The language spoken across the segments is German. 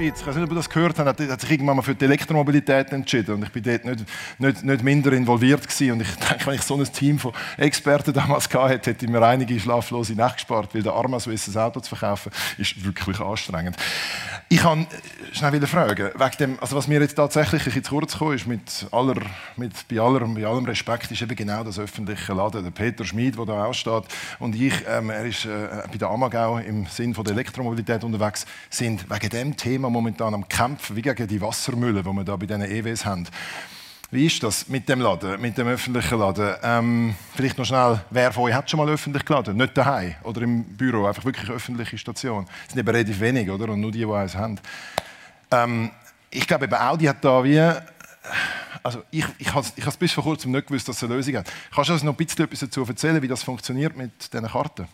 Schweiz, ich weiß nicht, ob ihr das gehört habt, hat sich irgendwann mal für die Elektromobilität entschieden. Und ich bin dort nicht, nicht, nicht minder involviert gewesen. Und ich denke, wenn ich so ein Team von Experten damals gehabt hätte, hätte ich mir einige schlaflose Nacht gespart, weil der Arma Swiss ein Auto zu verkaufen, ist wirklich anstrengend. Ich kann schnell fragen, wegen dem, also was mir jetzt tatsächlich ein zu kurz gekommen ist, mit aller, mit, bei, aller, bei allem Respekt, ist eben genau das öffentliche Laden. Der Peter Schmid, der da aussteht, und ich, ähm, er ist äh, bei der Amagau im Sinn von der Elektromobilität unterwegs, sind wegen dem Thema momentan am Kämpfen, wie gegen die Wassermülle, die wir da bei diesen EWs haben. Wie ist das mit dem Laden, mit dem öffentlichen Laden? Ähm, vielleicht noch schnell, wer von euch hat schon mal öffentlich geladen? Nicht daheim oder im Büro, einfach wirklich öffentliche Station. Das sind eben relativ wenig, oder? Und nur die, die eins haben. Ähm, ich glaube, eben Audi hat da wie also ich, ich habe es bis vor kurzem nicht gewusst, dass es eine Lösung hat. Kannst du uns noch ein bisschen etwas dazu erzählen, wie das funktioniert mit diesen Karten?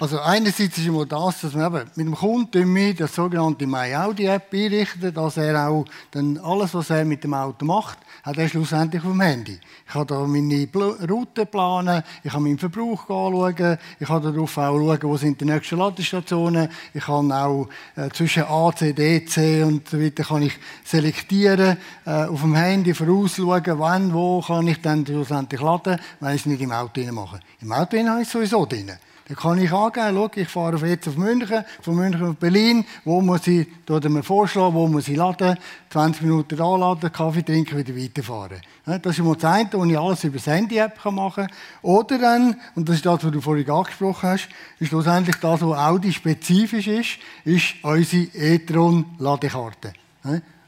Also einerseits ist immer das, dass wir eben mit dem Kunden das sogenannte MyAudi-App einrichten, dass er auch dann alles, was er mit dem Auto macht, hat er schlussendlich auf dem Handy. Ich kann da meine Route planen, ich kann meinen Verbrauch anschauen, ich kann darauf auch schauen, wo sind die nächsten Ladestationen, ich kann auch äh, zwischen A, C, D, C und so weiter kann ich selektieren, äh, auf dem Handy vorausschauen, wann, wo kann ich dann schlussendlich laden, wenn ich es nicht im Auto mache. Im Auto habe ich es sowieso drin. Dann kann ich angeben, schau, ich fahre jetzt auf München, von München auf Berlin, wo muss ich, oder mir vorschlagen, wo muss ich laden, 20 Minuten anladen, Kaffee trinken, wieder weiterfahren. Das ist mal das eine, wo ich alles über das Handy-App machen kann. Oder dann, und das ist das, was du vorhin angesprochen hast, ist schlussendlich das, was Audi-spezifisch ist, ist unsere e-tron-Ladekarte.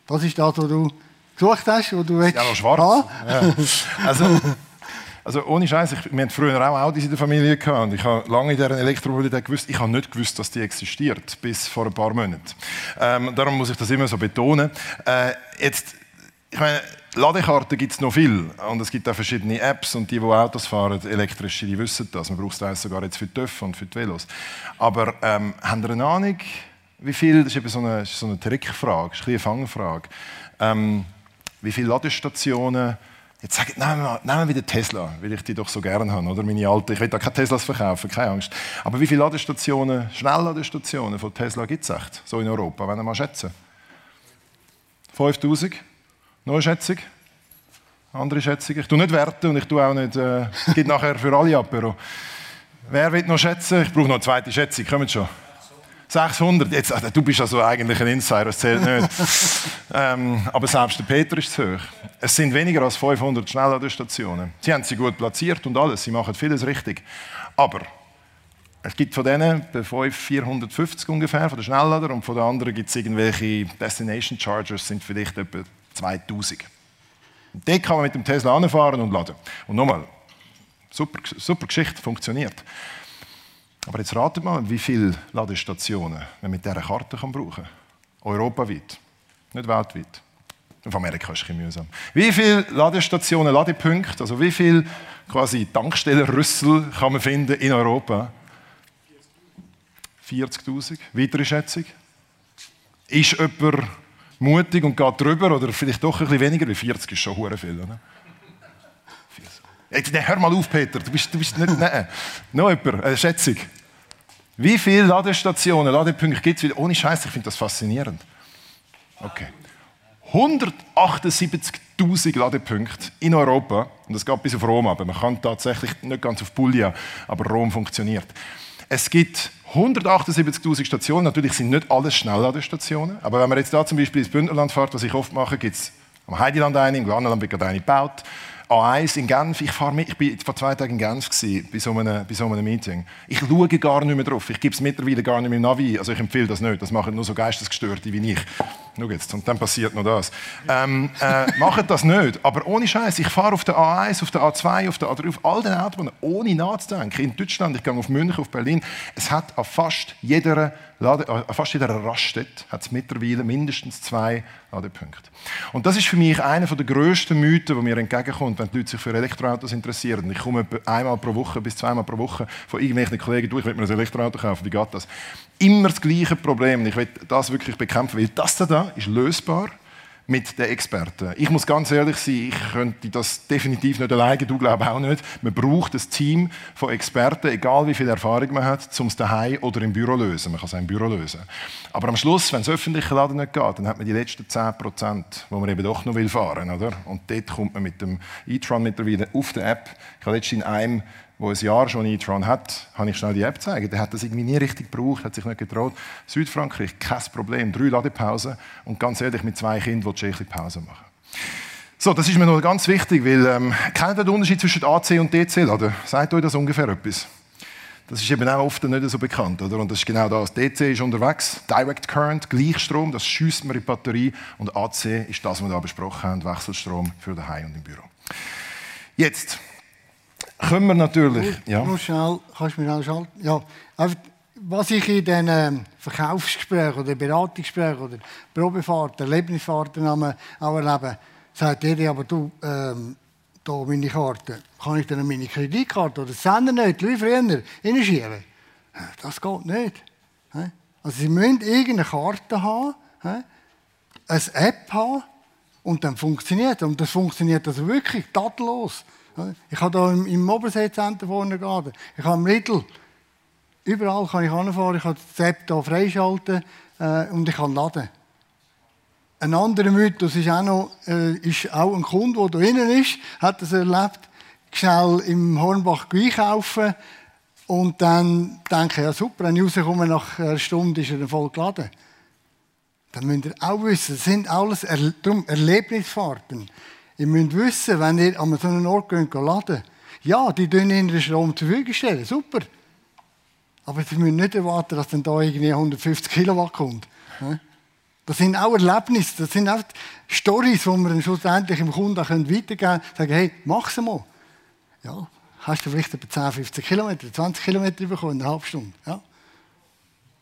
Das ist das, was du gesucht hast, wo du jetzt... Ja, noch schwarz. Ja. Also, also ohne Scheiß, wir hatten früher auch Audis in der Familie gehabt und ich habe lange in dieser Elektromobilität gewusst, ich habe nicht gewusst, dass die existiert, bis vor ein paar Monaten. Ähm, darum muss ich das immer so betonen. Äh, jetzt, ich meine, Ladekarten gibt es noch viel und es gibt auch verschiedene Apps und die, die Autos fahren, elektrische, die wissen das. Man braucht es sogar jetzt für die TÜV und für die Velos. Aber ähm, haben Sie eine Ahnung, wie viel, das ist eben so eine, so eine Trickfrage, ist eine Fangfrage, ähm, wie viele Ladestationen Jetzt sagen, nehmen wir, nehmen wir wieder Tesla, weil ich die doch so gerne habe, oder? Meine alte, ich will da keine Teslas verkaufen, keine Angst. Aber wie viele Ladestationen, Schnellladestationen von Tesla gibt es echt, so in Europa, wenn ihr mal schätzen? 5000? Neue Schätzung? Andere Schätzung? Ich tue nicht werten und ich tue auch nicht, äh, es nachher für alle Apero. Wer will noch schätzen? Ich brauche noch eine zweite Schätzung, kommt schon. 600, jetzt, also, du bist also eigentlich ein Insider, das zählt nicht. ähm, aber selbst der Peter ist zu hoch. Es sind weniger als 500 Schnellladestationen. Sie haben sie gut platziert und alles, sie machen vieles richtig. Aber es gibt von denen 450 ungefähr, von den Schnellladern, und von den anderen gibt es irgendwelche Destination Chargers, sind vielleicht etwa 2000. Und dort kann man mit dem Tesla anfahren und laden. Und nochmal, super, super Geschichte, funktioniert. Aber jetzt ratet mal, wie viele Ladestationen man mit dieser Karte kann brauchen kann. Europaweit, nicht weltweit. Auf Amerika ist es mühsam. Wie viele Ladestationen, Ladepunkte, also wie viele quasi Tankstellenrüssel kann man finden in Europa? 40.000. Weitere Schätzung? Ist jemand mutig und geht drüber oder vielleicht doch ein bisschen weniger? Wie 40 ist schon hure viel, oder? Jetzt, hör mal auf, Peter, du bist, du bist nicht. Nein. Noch jemand, eine Schätzung. Wie viele Ladestationen, Ladepunkte gibt es? Ohne Scheiß, ich finde das faszinierend. Okay. 178.000 Ladepunkte in Europa. Und das geht bis auf Rom, aber man kann tatsächlich nicht ganz auf Puglia, aber Rom funktioniert. Es gibt 178.000 Stationen. Natürlich sind nicht alles Schnellladestationen. Aber wenn man jetzt da zum Beispiel ins Bündnerland fährt, was ich oft mache, gibt es am Heideland eine, im Glanenland wird gerade eine gebaut. A1 in Genf, ich, fahre mit, ich bin vor zwei Tagen in Genf gewesen, bei, so einem, bei so einem Meeting. Ich schaue gar nicht mehr drauf. Ich gebe es mittlerweile gar nicht mehr im Navi. Also ich empfehle das nicht. Das machen nur so Geistesgestörte wie ich. Schau jetzt, und dann passiert noch das. Ähm, äh, macht das nicht. Aber ohne Scheiß, ich fahre auf der A1, auf der A2, auf der A3, auf all den Autobahnen, ohne nachzudenken. In Deutschland, ich gehe auf München, auf Berlin. Es hat an fast jeder Lade, an fast jeder Raststätte hat es mittlerweile mindestens zwei Ladepunkte. Und das ist für mich einer der grössten Mythen, die mir entgegenkommt, wenn die Leute sich für Elektroautos interessieren. Ich komme einmal pro Woche bis zweimal pro Woche von irgendwelchen Kollegen durch, ich will mir ein Elektroauto kaufen, wie geht das? Immer das gleiche Problem. Ich will das wirklich bekämpfen, weil das da ist lösbar mit den Experten. Ich muss ganz ehrlich sein, ich könnte das definitiv nicht alleine, du glaubst auch nicht. Man braucht ein Team von Experten, egal wie viel Erfahrung man hat, um es daheim oder im Büro zu lösen. Man kann es im Büro lösen. Aber am Schluss, wenn es öffentliche Laden nicht geht, dann hat man die letzten 10 Prozent, wo man eben doch noch fahren will. Oder? Und dort kommt man mit dem e-tron mittlerweile auf der App. Ich habe letztens in einem wo ein Jahr schon e-tron hat, habe ich schnell die App gezeigt. Der hat das irgendwie nie richtig gebraucht, hat sich nicht getraut. Südfrankreich, kein Problem, drei Ladepausen und ganz ehrlich, mit zwei Kindern will ich Pause machen. So, das ist mir noch ganz wichtig, weil ähm, kennt ihr den Unterschied zwischen AC und DC laden? Sagt euch das ungefähr etwas? Das ist eben auch oft nicht so bekannt, oder? Und das ist genau das. DC ist unterwegs, Direct Current, Gleichstrom, das schießt man in die Batterie und AC ist das, was wir da besprochen haben, Wechselstrom für daheim und im Büro. Jetzt, können wir natürlich. Ja. schnell, kannst du mir schalten? Ja, was ich in diesen ähm, Verkaufsgesprächen oder Beratungsgesprächen oder Probefahrten, Erlebnisfahrten auch erlebe, sagt jeder, aber du, ähm, da meine Karte, kann ich dann meine Kreditkarte oder Sender nicht, wie früher, reinschieben? Das geht nicht. Also sie müssen irgendeine Karte haben, eine App haben und dann funktioniert Und das funktioniert also wirklich tadellos. Ich habe hier im Obersee-Center vorne geladen. Ich habe im Lidl. Überall kann ich anfahren. Ich kann das App hier freischalten äh, und ich kann laden. Ein anderer Mythos ist auch, noch, äh, ist auch ein Kunde, der hier drinnen ist, hat das erlebt, schnell im Hornbach einkaufen und dann denke ja super, wenn ich rauskomme, nach einer Stunde ist er voll geladen. Dann müsst ihr auch wissen, das sind alles er Erlebnisfahrten. Ihr müsst wissen, wenn ihr an so einen Ort geht, laden ja, die stellen Ihnen den Strom zur Verfügung stellen, super. Aber Sie müssen nicht erwarten, dass dann da irgendwie 150 Kilowatt kommt. Das sind auch Erlebnisse, das sind auch Storys, die wir dann schlussendlich dem Kunden weitergeben können. Sagen, hey, mach es mal. Ja, hast du vielleicht etwa 10, 15 Kilometer, 20 Kilometer bekommen in einer halben Stunde. Ja.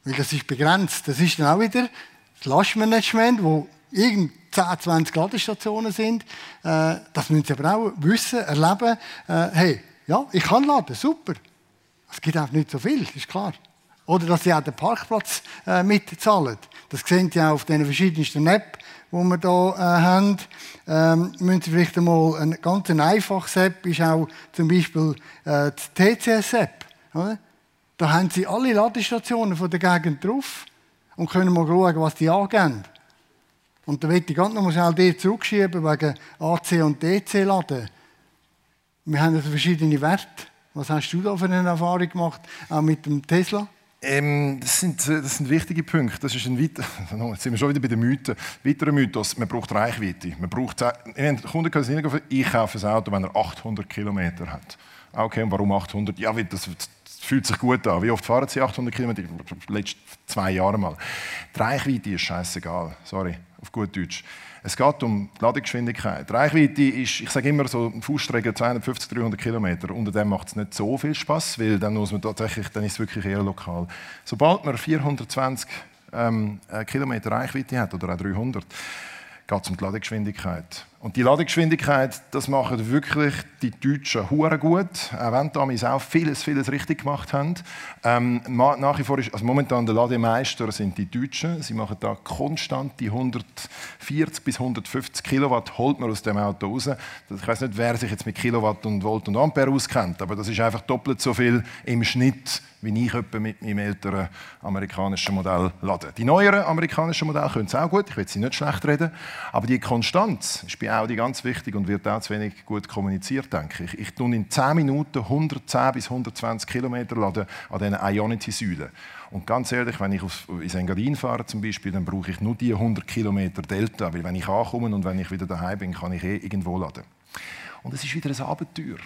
Weil das ist begrenzt. Das ist dann auch wieder das Lastmanagement, wo irgend 10, 20 Ladestationen sind. Äh, das müssen sie aber auch wissen, erleben. Äh, hey, ja, ich kann laden, super. Es gibt auch nicht so viel, ist klar. Oder dass sie auch den Parkplatz äh, mitzahlen. Das sehen Sie auch auf den verschiedensten Apps, die wir hier äh, haben. Ähm, müssen Sie vielleicht einmal eine ganz einfache App, ist auch zum Beispiel äh, die TCS-App. Da haben Sie alle Ladestationen von der Gegend drauf und können mal schauen, was die angeben. Und da möchte ich ganz noch schnell dir zurückschieben wegen AC und DC laden. Wir haben also verschiedene Werte. Was hast du da für eine Erfahrung gemacht, auch mit dem Tesla? Ähm, das, sind, das sind wichtige Punkte. Das ist ein weiter, jetzt sind wir schon wieder bei den Mythen. Weiterer Mythos, man braucht Reichweite. Man braucht, wenn Kunden können ich kaufe ein Auto, wenn er 800 Kilometer hat. Okay, und warum 800? Ja, das, fühlt sich gut an. Wie oft fahren Sie 800 Kilometer? Die letzten zwei Jahre mal. Die Reichweite ist scheißegal. Sorry auf gut Deutsch. Es geht um die Ladegeschwindigkeit. Reichweite ist, ich sage immer so, ein Fußstrecke 250, 300 Kilometer. Unter dem macht es nicht so viel Spaß, weil dann muss man tatsächlich, dann ist es wirklich eher lokal. Sobald man 420 ähm, äh, Kilometer Reichweite hat oder auch 300, geht es um die Ladegeschwindigkeit. Und die Ladegeschwindigkeit, das machen wirklich die Deutschen hure gut, auch wenn damals auch vieles, vieles richtig gemacht haben. Ähm, nach wie vor ist, also momentan der Lademeister sind die Deutschen. Sie machen da konstant die 140 bis 150 Kilowatt holt man aus dem Auto raus. Ich weiß nicht, wer sich jetzt mit Kilowatt und Volt und Ampere auskennt, aber das ist einfach doppelt so viel im Schnitt wie ich etwa mit meinem älteren amerikanischen Modell lade. Die neueren amerikanischen Modelle können es auch gut, ich will sie nicht schlecht reden, aber die Konstanz ist bei Audi ganz wichtig und wird auch zu wenig gut kommuniziert, denke ich. Ich tue in 10 Minuten 110 bis 120 Kilometer an diesen Ionity-Säulen. Und ganz ehrlich, wenn ich ins Engadin fahre zum Beispiel, dann brauche ich nur die 100 Kilometer Delta, weil wenn ich ankomme und wenn ich wieder daheim bin, kann ich eh irgendwo laden. Und es ist wieder ein Abenteuer.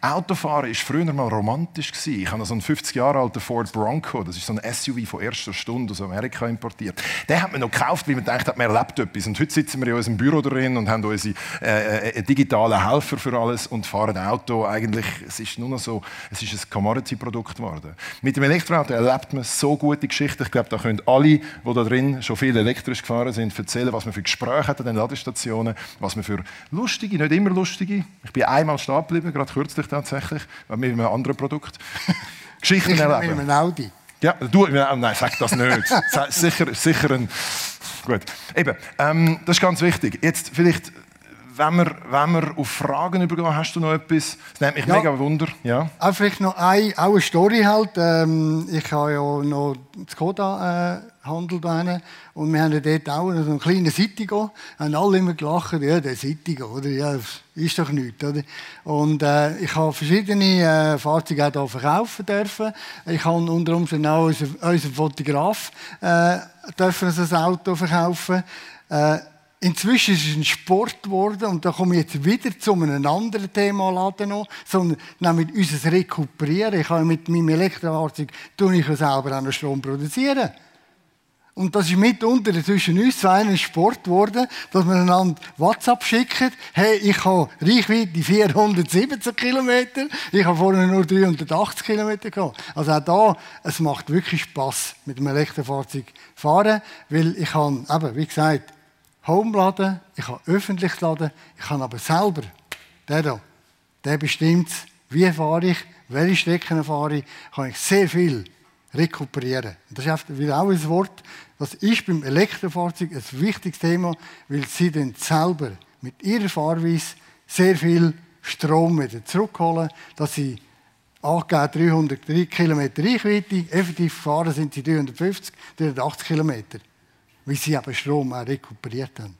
Autofahren war früher mal romantisch. Ich habe so einen 50 Jahre alten Ford Bronco, das ist so ein SUV von erster Stunde aus Amerika importiert. Den hat man noch gekauft, weil man denkt, man erlebt etwas. Und heute sitzen wir in unserem Büro drin und haben unsere äh, äh, digitalen Helfer für alles und fahren Auto. Eigentlich, es ist nur noch so, es ist ein Commodity-Produkt geworden. Mit dem Elektroauto erlebt man so gute Geschichten. Ich glaube, da können alle, die da drin schon viel elektrisch gefahren sind, erzählen, was man für Gespräche hat an den Ladestationen, was man für lustige, nicht immer lustige, ich bin einmal stehen geblieben, gerade kürzlich tatsächlich, mit einem anderen Produkt. Geschichten erleben. Mit einem Audi. Ja, du, nein, sag das nicht. sicher, sicher ein Gut. Eben, ähm, das ist ganz wichtig. Jetzt vielleicht wenn wir, wenn wir auf Fragen übergehen, hast du noch etwas? Das nimmt mich ja. mega Wunder. Ja. Auch vielleicht noch ein, auch eine Story halt. Ähm, ich habe ja noch Skoda äh, Handel da und wir haben dort auch so einen kleinen Citigo. Haben alle immer gelacht, ja, der Citigo, oder? Ja, ist doch nichts, oder? Und äh, ich habe verschiedene äh, Fahrzeuge auch hier verkaufen dürfen. Ich habe unter Umständen auch unseren, unseren Fotograf äh, dürfen ein Auto verkaufen. Äh, Inzwischen ist es ein Sport geworden und da komme ich jetzt wieder zu einem anderen Thema laden noch, sondern nämlich unser Rekuperieren. Ich kann mit meinem Elektrofahrzeug tue ich selber auch noch Strom produzieren. Und das ist mitunter zwischen uns zwei ein Sport geworden, dass wir einander WhatsApp schicken. Hey, ich habe Reichweite 470 Kilometer. Ich habe vorher nur 380 Kilometer gehabt. Also auch da, es macht wirklich Spaß mit dem Elektrofahrzeug fahren, weil ich habe, eben, wie gesagt, Home laden, ich kann öffentlich laden, ich kann aber selber, der hier, der bestimmt, wie fahre ich, welche Strecken fahre ich, kann ich sehr viel rekuperieren. Das ist wieder auch ein Wort, das ist beim Elektrofahrzeug ein wichtiges Thema, weil sie dann selber mit ihrer Fahrweise sehr viel Strom wieder zurückholen, dass sie angegeben 303 Kilometer Reichweite, effektiv gefahren sind sie 350, 380 Kilometer wie sie aber Strom auch rekuperiert haben.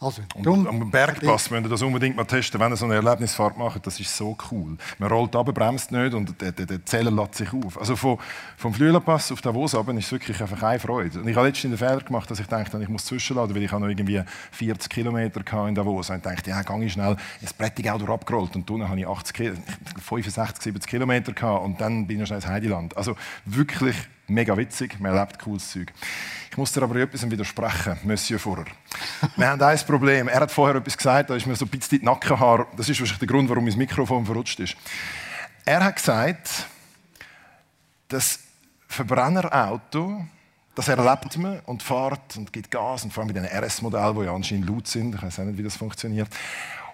Also, drum, am Bergpass müsst ihr das unbedingt mal testen, wenn ihr so eine Erlebnisfahrt macht. Das ist so cool. Man rollt ab, bremst nicht und der, der, der Zeller lädt sich auf. Also vom, vom Flüelerpass auf Davos ab ist wirklich einfach eine Freude. Und ich habe letztens den Fehler gemacht, dass ich dachte, ich muss zwischenladen, weil ich noch irgendwie 40 Kilometer in Davos. Und ich dachte, ja, gehe ich schnell ins Brettig auch abgerollt. Und dann habe ich 80, 65, 70 Kilometer gehabt und dann bin ich schnell ins Heideland. Also wirklich mega witzig, man erlebt cooles Zeug. Ich muss dir aber etwas widersprechen, Monsieur Furrer. Wir haben ein Problem. Er hat vorher etwas gesagt, da ist mir so ein bisschen die Nackenhaar. Das ist wahrscheinlich der Grund, warum mein Mikrofon verrutscht ist. Er hat gesagt, das Verbrennerauto, das erlebt man und fährt und gibt Gas und vor allem mit den RS-Modellen, die ja anscheinend laut sind. Ich weiß auch nicht, wie das funktioniert.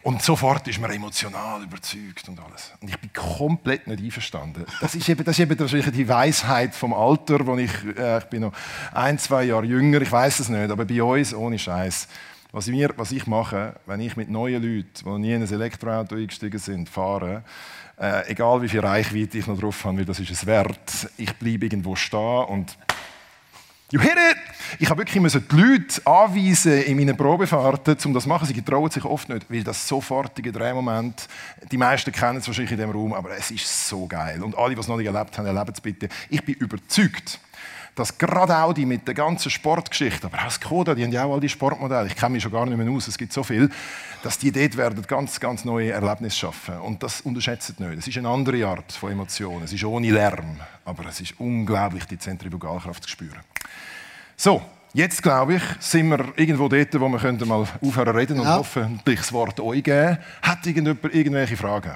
Und sofort ist man emotional überzeugt und alles. Und ich bin komplett nicht einverstanden. Das ist eben, das ist eben wahrscheinlich die Weisheit vom Alter, wo ich, äh, ich bin noch ein, zwei Jahre jünger, ich weiß es nicht, aber bei uns ohne Scheiß. Was, was ich mache, wenn ich mit neuen Leuten, die nie in ein Elektroauto eingestiegen sind, fahre, äh, egal wie viel Reichweite ich noch drauf habe, weil das ist es wert, ich bleibe irgendwo stehen und You hit it! Ich habe wirklich die Leute anweisen in meinen Probefahrten, um das zu machen. Sie trauen sich oft nicht, weil das sofortige Drehmoment, die meisten kennen es wahrscheinlich in diesem Raum, aber es ist so geil. Und alle, die es noch nicht erlebt haben, erleben es bitte. Ich bin überzeugt, dass gerade Audi mit der ganzen Sportgeschichte, aber auch Skoda, die haben ja auch all die Sportmodelle, ich kenne mich schon gar nicht mehr aus, es gibt so viel, dass die dort werden ganz, ganz neue Erlebnisse schaffen. Und das unterschätzt nicht. Es ist eine andere Art von Emotionen. Es ist ohne Lärm, aber es ist unglaublich, die Zentrifugalkraft zu spüren. So, jetzt glaube ich, sind wir irgendwo dort, wo wir mal aufhören reden und ja. hoffentlich das Wort euch geben. Hat irgendjemand irgendwelche Fragen?